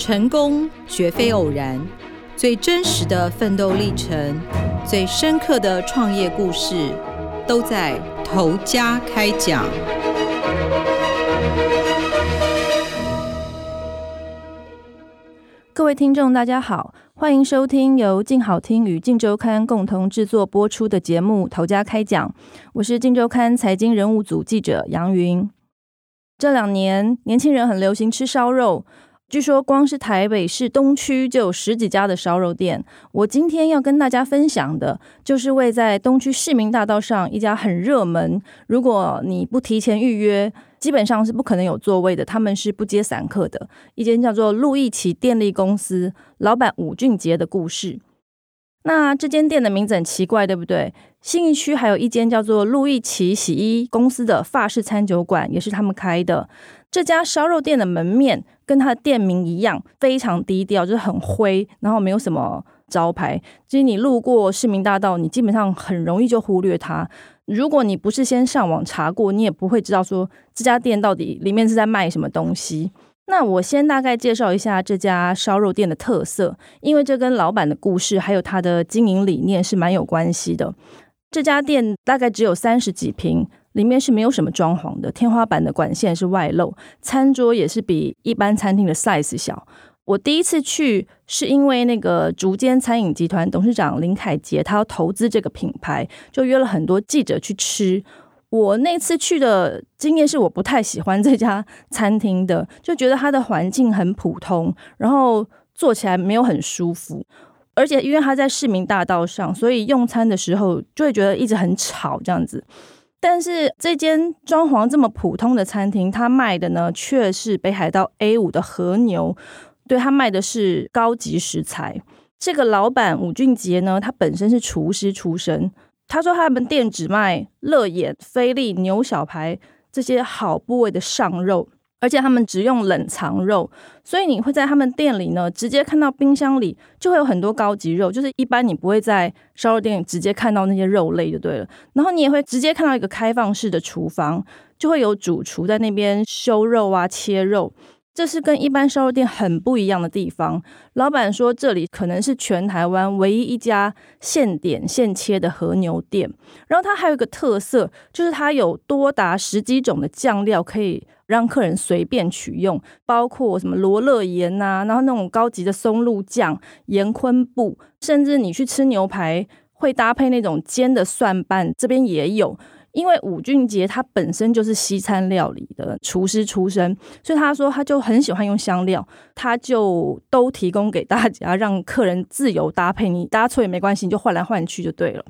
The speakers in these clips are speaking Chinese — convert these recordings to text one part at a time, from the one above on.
成功绝非偶然，最真实的奋斗历程，最深刻的创业故事，都在头家开讲。各位听众，大家好，欢迎收听由静好听与静周刊共同制作播出的节目《头家开讲》，我是静周刊财经人物组记者杨云。这两年，年轻人很流行吃烧肉。据说，光是台北市东区就有十几家的烧肉店。我今天要跟大家分享的，就是位在东区市民大道上一家很热门，如果你不提前预约，基本上是不可能有座位的。他们是不接散客的，一间叫做路易奇电力公司，老板武俊杰的故事。那这间店的名字很奇怪，对不对？信义区还有一间叫做路易奇洗衣公司的法式餐酒馆，也是他们开的。这家烧肉店的门面跟它的店名一样，非常低调，就是很灰，然后没有什么招牌。其实你路过市民大道，你基本上很容易就忽略它。如果你不是先上网查过，你也不会知道说这家店到底里面是在卖什么东西。那我先大概介绍一下这家烧肉店的特色，因为这跟老板的故事还有他的经营理念是蛮有关系的。这家店大概只有三十几平，里面是没有什么装潢的，天花板的管线是外露，餐桌也是比一般餐厅的 size 小。我第一次去是因为那个竹间餐饮集团董事长林凯杰，他要投资这个品牌，就约了很多记者去吃。我那次去的经验是，我不太喜欢这家餐厅的，就觉得它的环境很普通，然后坐起来没有很舒服，而且因为它在市民大道上，所以用餐的时候就会觉得一直很吵这样子。但是这间装潢这么普通的餐厅，他卖的呢却是北海道 A 五的和牛，对，他卖的是高级食材。这个老板武俊杰呢，他本身是厨师出身。他说他们店只卖乐眼、菲力、牛小排这些好部位的上肉，而且他们只用冷藏肉，所以你会在他们店里呢，直接看到冰箱里就会有很多高级肉，就是一般你不会在烧肉店直接看到那些肉类就对了。然后你也会直接看到一个开放式的厨房，就会有主厨在那边修肉啊、切肉。这是跟一般烧肉店很不一样的地方。老板说，这里可能是全台湾唯一一家现点现切的和牛店。然后它还有一个特色，就是它有多达十几种的酱料可以让客人随便取用，包括什么罗勒盐呐、啊，然后那种高级的松露酱、盐昆布，甚至你去吃牛排会搭配那种煎的蒜瓣，这边也有。因为武俊杰他本身就是西餐料理的厨师出身，所以他说他就很喜欢用香料，他就都提供给大家，让客人自由搭配，你搭错也没关系，你就换来换去就对了。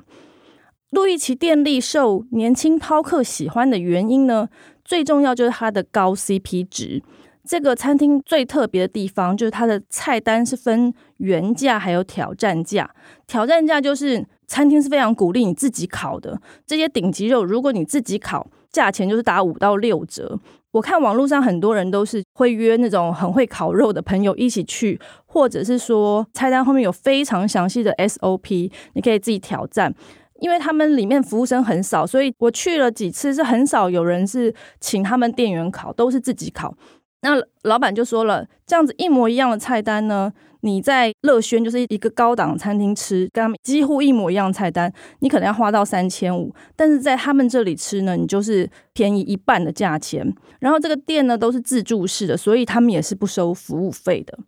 路易奇电力受年轻饕客喜欢的原因呢，最重要就是它的高 CP 值。这个餐厅最特别的地方就是它的菜单是分原价还有挑战价，挑战价就是。餐厅是非常鼓励你自己烤的，这些顶级肉，如果你自己烤，价钱就是打五到六折。我看网络上很多人都是会约那种很会烤肉的朋友一起去，或者是说菜单后面有非常详细的 SOP，你可以自己挑战。因为他们里面服务生很少，所以我去了几次是很少有人是请他们店员烤，都是自己烤。那老板就说了，这样子一模一样的菜单呢，你在乐轩就是一个高档餐厅吃，跟他们几乎一模一样的菜单，你可能要花到三千五，但是在他们这里吃呢，你就是便宜一半的价钱。然后这个店呢都是自助式的，所以他们也是不收服务费的。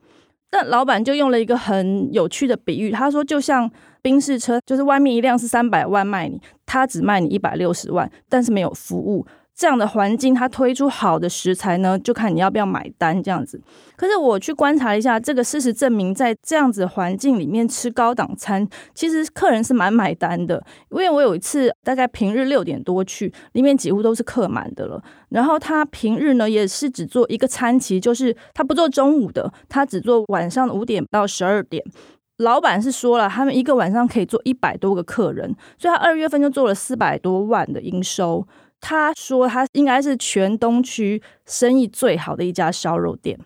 那老板就用了一个很有趣的比喻，他说就像宾士车，就是外面一辆是三百万卖你，他只卖你一百六十万，但是没有服务。这样的环境，它推出好的食材呢，就看你要不要买单这样子。可是我去观察一下，这个事实证明，在这样子环境里面吃高档餐，其实客人是蛮买单的。因为我有一次大概平日六点多去，里面几乎都是客满的了。然后他平日呢也是只做一个餐期，就是他不做中午的，他只做晚上五点到十二点。老板是说了，他们一个晚上可以做一百多个客人，所以他二月份就做了四百多万的营收。他说他应该是全东区生意最好的一家烧肉店。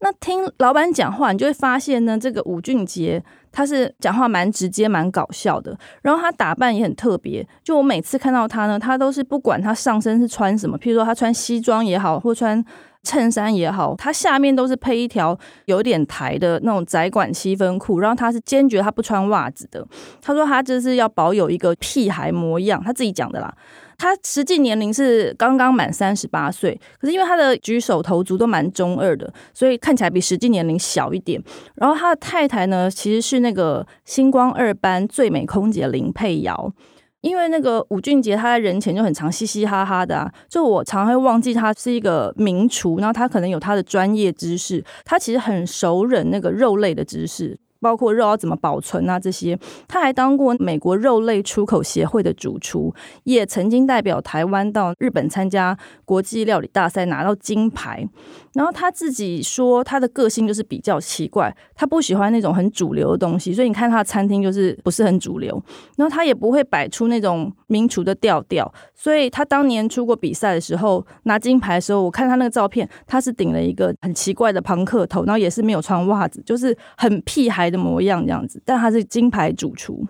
那听老板讲话，你就会发现呢，这个吴俊杰他是讲话蛮直接、蛮搞笑的。然后他打扮也很特别，就我每次看到他呢，他都是不管他上身是穿什么，譬如说他穿西装也好，或穿衬衫也好，它下面都是配一条有点台的那种窄管七分裤，然后他是坚决他不穿袜子的。他说他就是要保有一个屁孩模样，他自己讲的啦。他实际年龄是刚刚满三十八岁，可是因为他的举手投足都蛮中二的，所以看起来比实际年龄小一点。然后他的太太呢，其实是那个星光二班最美空姐林佩瑶。因为那个吴俊杰他在人前就很常嘻嘻哈哈的啊，就我常会忘记他是一个名厨，然后他可能有他的专业知识，他其实很熟稔那个肉类的知识。包括肉要怎么保存啊，这些，他还当过美国肉类出口协会的主厨，也曾经代表台湾到日本参加国际料理大赛拿到金牌。然后他自己说，他的个性就是比较奇怪，他不喜欢那种很主流的东西，所以你看他的餐厅就是不是很主流。然后他也不会摆出那种名厨的调调，所以他当年出国比赛的时候拿金牌的时候，我看他那个照片，他是顶了一个很奇怪的庞克头，然后也是没有穿袜子，就是很屁孩的模样这样子。但他是金牌主厨。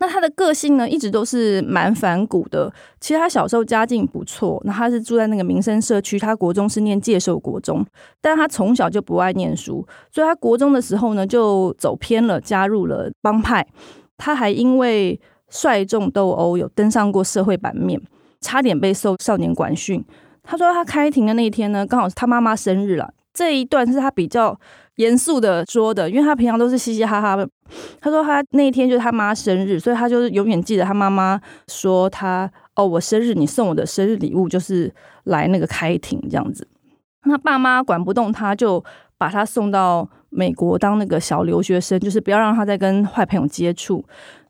那他的个性呢，一直都是蛮反骨的。其实他小时候家境不错，那他是住在那个民生社区，他国中是念介寿国中，但他从小就不爱念书，所以他国中的时候呢，就走偏了，加入了帮派。他还因为率众斗殴，有登上过社会版面，差点被受少年管训。他说他开庭的那一天呢，刚好是他妈妈生日了。这一段是他比较严肃的说的，因为他平常都是嘻嘻哈哈的。他说他那一天就是他妈生日，所以他就是永远记得他妈妈说他哦，我生日你送我的生日礼物就是来那个开庭这样子。那爸妈管不动他，就把他送到美国当那个小留学生，就是不要让他再跟坏朋友接触。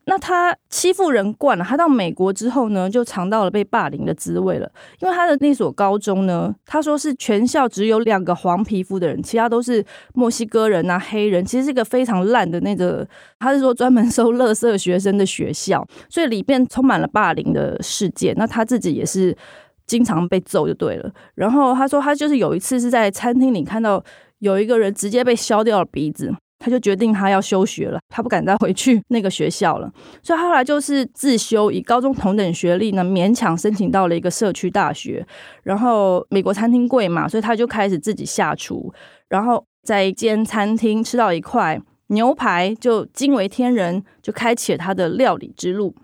那他欺负人惯了，他到美国之后呢，就尝到了被霸凌的滋味了。因为他的那所高中呢，他说是全校只有两个黄皮肤的人，其他都是墨西哥人啊、黑人，其实是一个非常烂的那个，他是说专门收垃圾学生的学校，所以里面充满了霸凌的事件。那他自己也是经常被揍就对了。然后他说他就是有一次是在餐厅里看到有一个人直接被削掉了鼻子。他就决定他要休学了，他不敢再回去那个学校了，所以后来就是自修，以高中同等学历呢，勉强申请到了一个社区大学。然后美国餐厅贵嘛，所以他就开始自己下厨，然后在一间餐厅吃到一块牛排，就惊为天人，就开启了他的料理之路。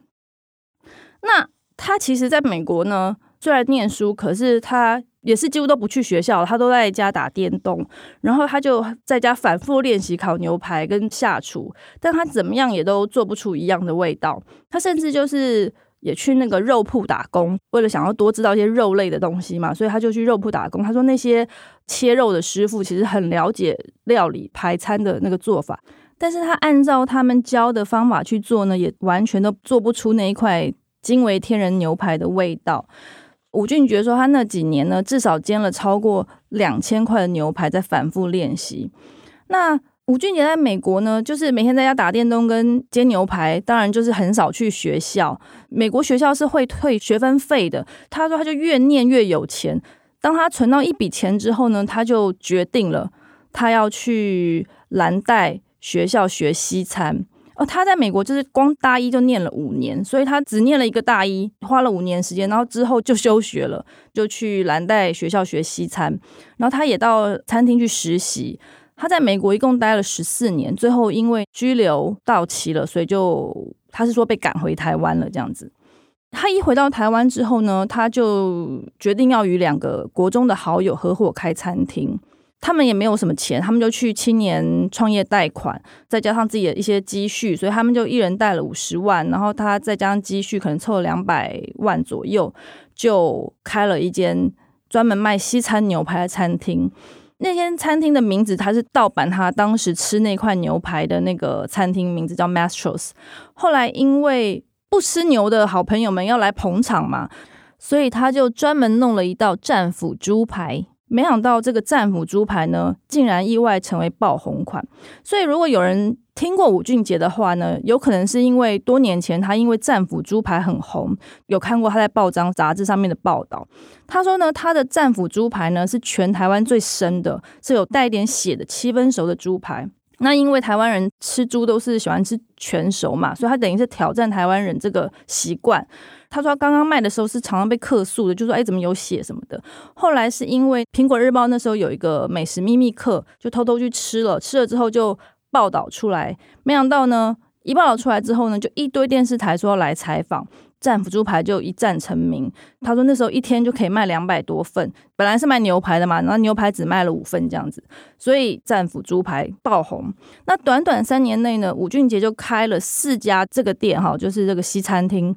那他其实在美国呢，虽然念书，可是他。也是几乎都不去学校，他都在家打电动，然后他就在家反复练习烤牛排跟下厨，但他怎么样也都做不出一样的味道。他甚至就是也去那个肉铺打工，为了想要多知道一些肉类的东西嘛，所以他就去肉铺打工。他说那些切肉的师傅其实很了解料理排餐的那个做法，但是他按照他们教的方法去做呢，也完全都做不出那一块惊为天人牛排的味道。武俊杰说，他那几年呢，至少煎了超过两千块的牛排，在反复练习。那武俊杰在美国呢，就是每天在家打电动跟煎牛排，当然就是很少去学校。美国学校是会退学分费的。他说，他就越念越有钱。当他存到一笔钱之后呢，他就决定了，他要去蓝带学校学西餐。哦，他在美国就是光大一就念了五年，所以他只念了一个大一，花了五年时间，然后之后就休学了，就去蓝带学校学西餐。然后他也到餐厅去实习。他在美国一共待了十四年，最后因为居留到期了，所以就他是说被赶回台湾了这样子。他一回到台湾之后呢，他就决定要与两个国中的好友合伙开餐厅。他们也没有什么钱，他们就去青年创业贷款，再加上自己的一些积蓄，所以他们就一人贷了五十万，然后他再加上积蓄，可能凑了两百万左右，就开了一间专门卖西餐牛排的餐厅。那间餐厅的名字，他是盗版他当时吃那块牛排的那个餐厅名字叫 Master's。后来因为不吃牛的好朋友们要来捧场嘛，所以他就专门弄了一道战斧猪排。没想到这个战斧猪排呢，竟然意外成为爆红款。所以如果有人听过武俊杰的话呢，有可能是因为多年前他因为战斧猪排很红，有看过他在报章杂志上面的报道。他说呢，他的战斧猪排呢是全台湾最深的，是有带一点血的七分熟的猪排。那因为台湾人吃猪都是喜欢吃全熟嘛，所以他等于是挑战台湾人这个习惯。他说他刚刚卖的时候是常常被客诉的，就说哎怎么有血什么的。后来是因为苹果日报那时候有一个美食秘密客，就偷偷去吃了，吃了之后就报道出来，没想到呢，一报道出来之后呢，就一堆电视台说要来采访。战斧猪排就一战成名。他说那时候一天就可以卖两百多份，本来是卖牛排的嘛，然后牛排只卖了五份这样子，所以战斧猪排爆红。那短短三年内呢，吴俊杰就开了四家这个店哈，就是这个西餐厅。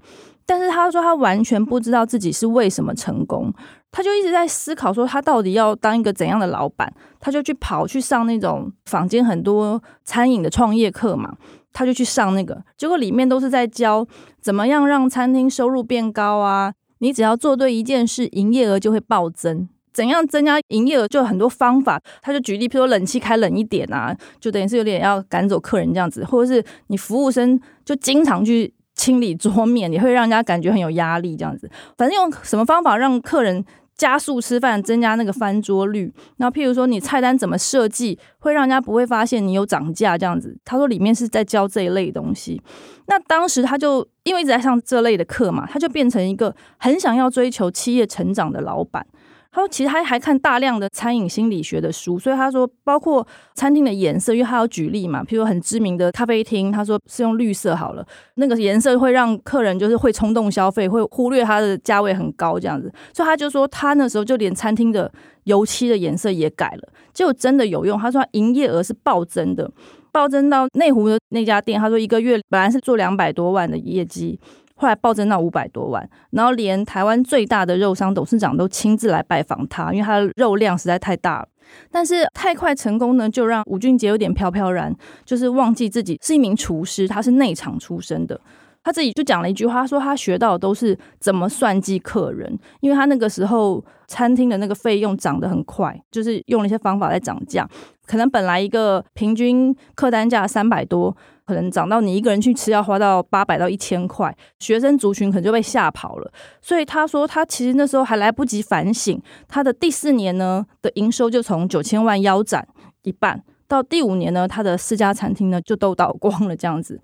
但是他说他完全不知道自己是为什么成功，他就一直在思考说他到底要当一个怎样的老板，他就去跑去上那种坊间很多餐饮的创业课嘛。他就去上那个，结果里面都是在教怎么样让餐厅收入变高啊！你只要做对一件事，营业额就会暴增。怎样增加营业额，就有很多方法。他就举例，譬如说冷气开冷一点啊，就等于是有点要赶走客人这样子，或者是你服务生就经常去清理桌面，也会让人家感觉很有压力这样子。反正用什么方法让客人加速吃饭，增加那个翻桌率。那譬如说，你菜单怎么设计，会让人家不会发现你有涨价这样子。他说里面是在教这一类东西。那当时他就因为一直在上这类的课嘛，他就变成一个很想要追求企业成长的老板。他说：“其实他还看大量的餐饮心理学的书，所以他说，包括餐厅的颜色，因为他要举例嘛，譬如很知名的咖啡厅，他说是用绿色好了，那个颜色会让客人就是会冲动消费，会忽略它的价位很高这样子。所以他就说，他那时候就连餐厅的油漆的颜色也改了，结果真的有用。他说他营业额是暴增的，暴增到内湖的那家店，他说一个月本来是做两百多万的业绩。”后来暴增到五百多万，然后连台湾最大的肉商董事长都亲自来拜访他，因为他的肉量实在太大了。但是太快成功呢，就让吴俊杰有点飘飘然，就是忘记自己是一名厨师，他是内场出身的。他自己就讲了一句话，他说他学到的都是怎么算计客人，因为他那个时候餐厅的那个费用涨得很快，就是用了一些方法来涨价，可能本来一个平均客单价三百多。可能涨到你一个人去吃要花到八百到一千块，学生族群可能就被吓跑了。所以他说，他其实那时候还来不及反省，他的第四年呢的营收就从九千万腰斩一半，到第五年呢，他的四家餐厅呢就都倒光了这样子。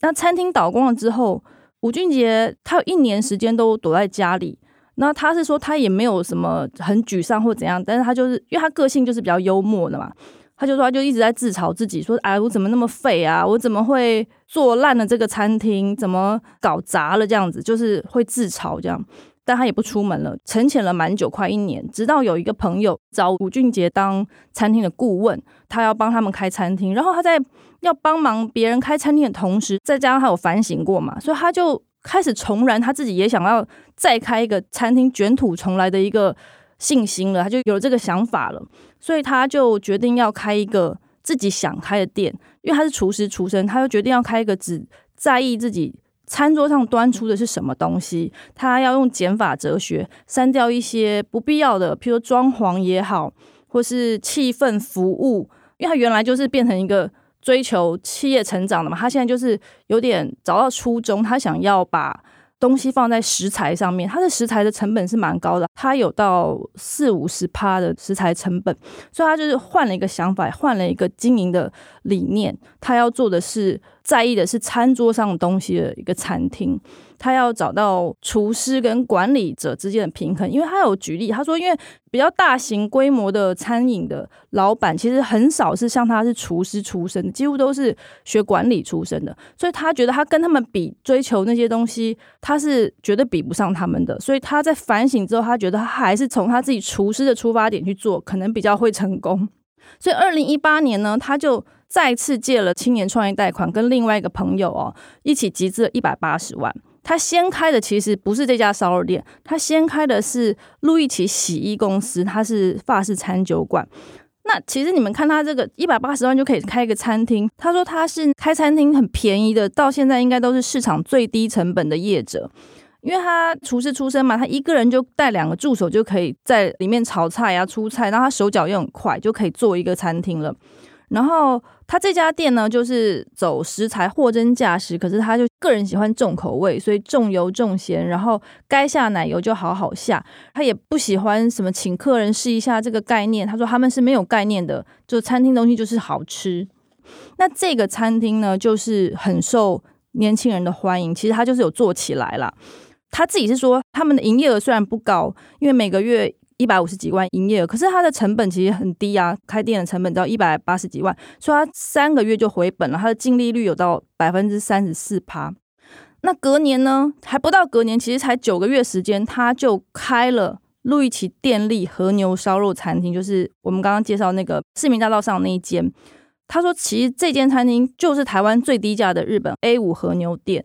那餐厅倒光了之后，吴俊杰他有一年时间都躲在家里。那他是说他也没有什么很沮丧或怎样，但是他就是因为他个性就是比较幽默的嘛。他就说，他就一直在自嘲自己，说：“哎，我怎么那么废啊？我怎么会做烂了这个餐厅？怎么搞砸了这样子？就是会自嘲这样。但他也不出门了，沉潜了蛮久，快一年。直到有一个朋友找吴俊杰当餐厅的顾问，他要帮他们开餐厅。然后他在要帮忙别人开餐厅的同时，再加上他有反省过嘛，所以他就开始重燃他自己也想要再开一个餐厅，卷土重来的一个。”信心了，他就有了这个想法了，所以他就决定要开一个自己想开的店，因为他是厨师出身，他就决定要开一个只在意自己餐桌上端出的是什么东西，他要用减法哲学删掉一些不必要的，譬如装潢也好，或是气氛服务，因为他原来就是变成一个追求企业成长的嘛，他现在就是有点找到初衷，他想要把。东西放在食材上面，它的食材的成本是蛮高的，它有到四五十趴的食材成本，所以他就是换了一个想法，换了一个经营的理念，他要做的是在意的是餐桌上的东西的一个餐厅。他要找到厨师跟管理者之间的平衡，因为他有举例，他说，因为比较大型规模的餐饮的老板，其实很少是像他是厨师出身，几乎都是学管理出身的，所以他觉得他跟他们比，追求那些东西，他是绝对比不上他们的。所以他在反省之后，他觉得他还是从他自己厨师的出发点去做，可能比较会成功。所以二零一八年呢，他就再次借了青年创业贷款，跟另外一个朋友哦一起集资了一百八十万。他先开的其实不是这家烧肉店，他先开的是路易奇洗衣公司，他是法式餐酒馆。那其实你们看他这个一百八十万就可以开一个餐厅，他说他是开餐厅很便宜的，到现在应该都是市场最低成本的业者，因为他厨师出身嘛，他一个人就带两个助手就可以在里面炒菜呀、出菜，然后他手脚又很快，就可以做一个餐厅了。然后他这家店呢，就是走食材货真价实，可是他就个人喜欢重口味，所以重油重咸，然后该下奶油就好好下。他也不喜欢什么请客人试一下这个概念，他说他们是没有概念的，就餐厅东西就是好吃。那这个餐厅呢，就是很受年轻人的欢迎。其实他就是有做起来了。他自己是说，他们的营业额虽然不高，因为每个月一百五十几万营业额，可是它的成本其实很低啊。开店的成本只要一百八十几万，所以他三个月就回本了。他的净利率有到百分之三十四趴。那隔年呢，还不到隔年，其实才九个月时间，他就开了路易奇电力和牛烧肉餐厅，就是我们刚刚介绍那个市民大道上那一间。他说，其实这间餐厅就是台湾最低价的日本 A 五和牛店。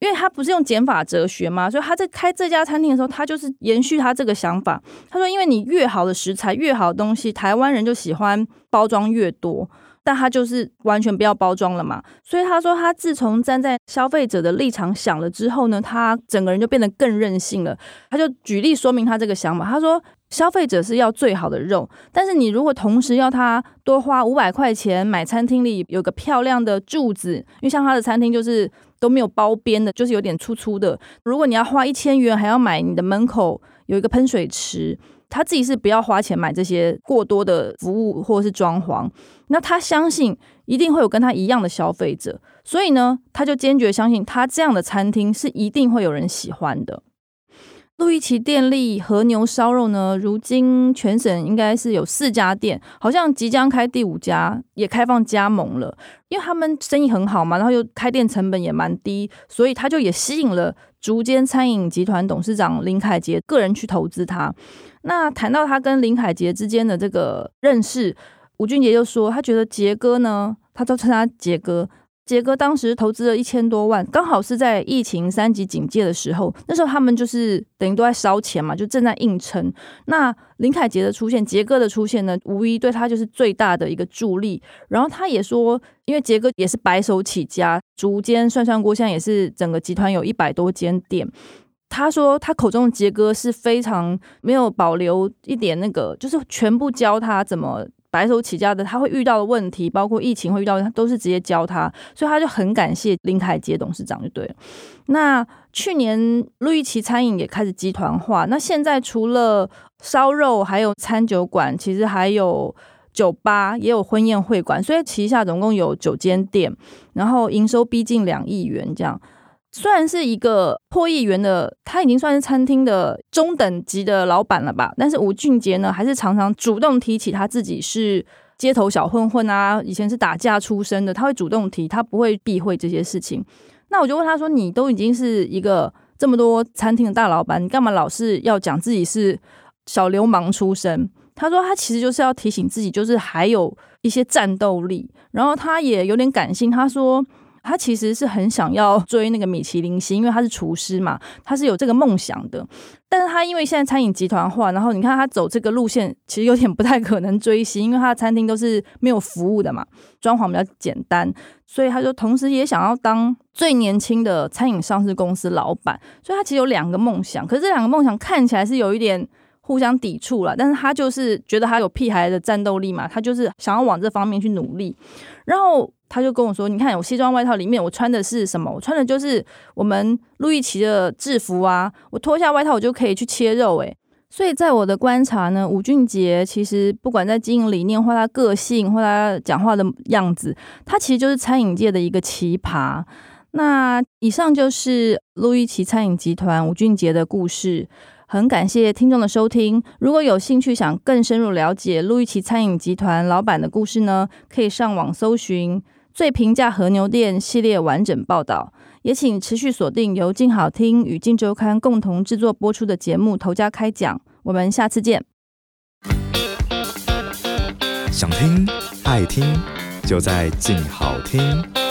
因为他不是用减法哲学嘛，所以他在开这家餐厅的时候，他就是延续他这个想法。他说，因为你越好的食材、越好的东西，台湾人就喜欢包装越多，但他就是完全不要包装了嘛。所以他说，他自从站在消费者的立场想了之后呢，他整个人就变得更任性了。他就举例说明他这个想法，他说。消费者是要最好的肉，但是你如果同时要他多花五百块钱买餐厅里有个漂亮的柱子，因为像他的餐厅就是都没有包边的，就是有点粗粗的。如果你要花一千元，还要买你的门口有一个喷水池，他自己是不要花钱买这些过多的服务或者是装潢。那他相信一定会有跟他一样的消费者，所以呢，他就坚决相信他这样的餐厅是一定会有人喜欢的。路易奇电力和牛烧肉呢，如今全省应该是有四家店，好像即将开第五家，也开放加盟了。因为他们生意很好嘛，然后又开店成本也蛮低，所以他就也吸引了竹间餐饮集团董事长林凯杰个人去投资他。那谈到他跟林凯杰之间的这个认识，吴俊杰就说，他觉得杰哥呢，他都称他杰哥。杰哥当时投资了一千多万，刚好是在疫情三级警戒的时候，那时候他们就是等于都在烧钱嘛，就正在硬撑。那林凯杰的出现，杰哥的出现呢，无疑对他就是最大的一个助力。然后他也说，因为杰哥也是白手起家，筑间涮涮锅现在也是整个集团有一百多间店。他说他口中的杰哥是非常没有保留一点那个，就是全部教他怎么。白手起家的，他会遇到的问题，包括疫情会遇到，他都是直接教他，所以他就很感谢林凯杰董事长就对了。那去年路易奇餐饮也开始集团化，那现在除了烧肉，还有餐酒馆，其实还有酒吧，也有婚宴会馆，所以旗下总共有九间店，然后营收逼近两亿元这样。虽然是一个破亿元的，他已经算是餐厅的中等级的老板了吧？但是吴俊杰呢，还是常常主动提起他自己是街头小混混啊，以前是打架出身的，他会主动提，他不会避讳这些事情。那我就问他说：“你都已经是一个这么多餐厅的大老板，你干嘛老是要讲自己是小流氓出身？”他说：“他其实就是要提醒自己，就是还有一些战斗力。”然后他也有点感性，他说。他其实是很想要追那个米其林星，因为他是厨师嘛，他是有这个梦想的。但是他因为现在餐饮集团化，然后你看他走这个路线，其实有点不太可能追星，因为他的餐厅都是没有服务的嘛，装潢比较简单，所以他就同时也想要当最年轻的餐饮上市公司老板。所以他其实有两个梦想，可是这两个梦想看起来是有一点互相抵触了。但是他就是觉得他有屁孩的战斗力嘛，他就是想要往这方面去努力，然后。他就跟我说：“你看，我西装外套里面我穿的是什么？我穿的就是我们路易奇的制服啊！我脱下外套，我就可以去切肉。诶，所以在我的观察呢，吴俊杰其实不管在经营理念或他个性或他讲话的样子，他其实就是餐饮界的一个奇葩。那以上就是路易奇餐饮集团吴俊杰的故事。很感谢听众的收听。如果有兴趣想更深入了解路易奇餐饮集团老板的故事呢，可以上网搜寻。”最平价和牛店系列完整报道，也请持续锁定由静好听与静周刊共同制作播出的节目《头家开讲》，我们下次见。想听爱听，就在静好听。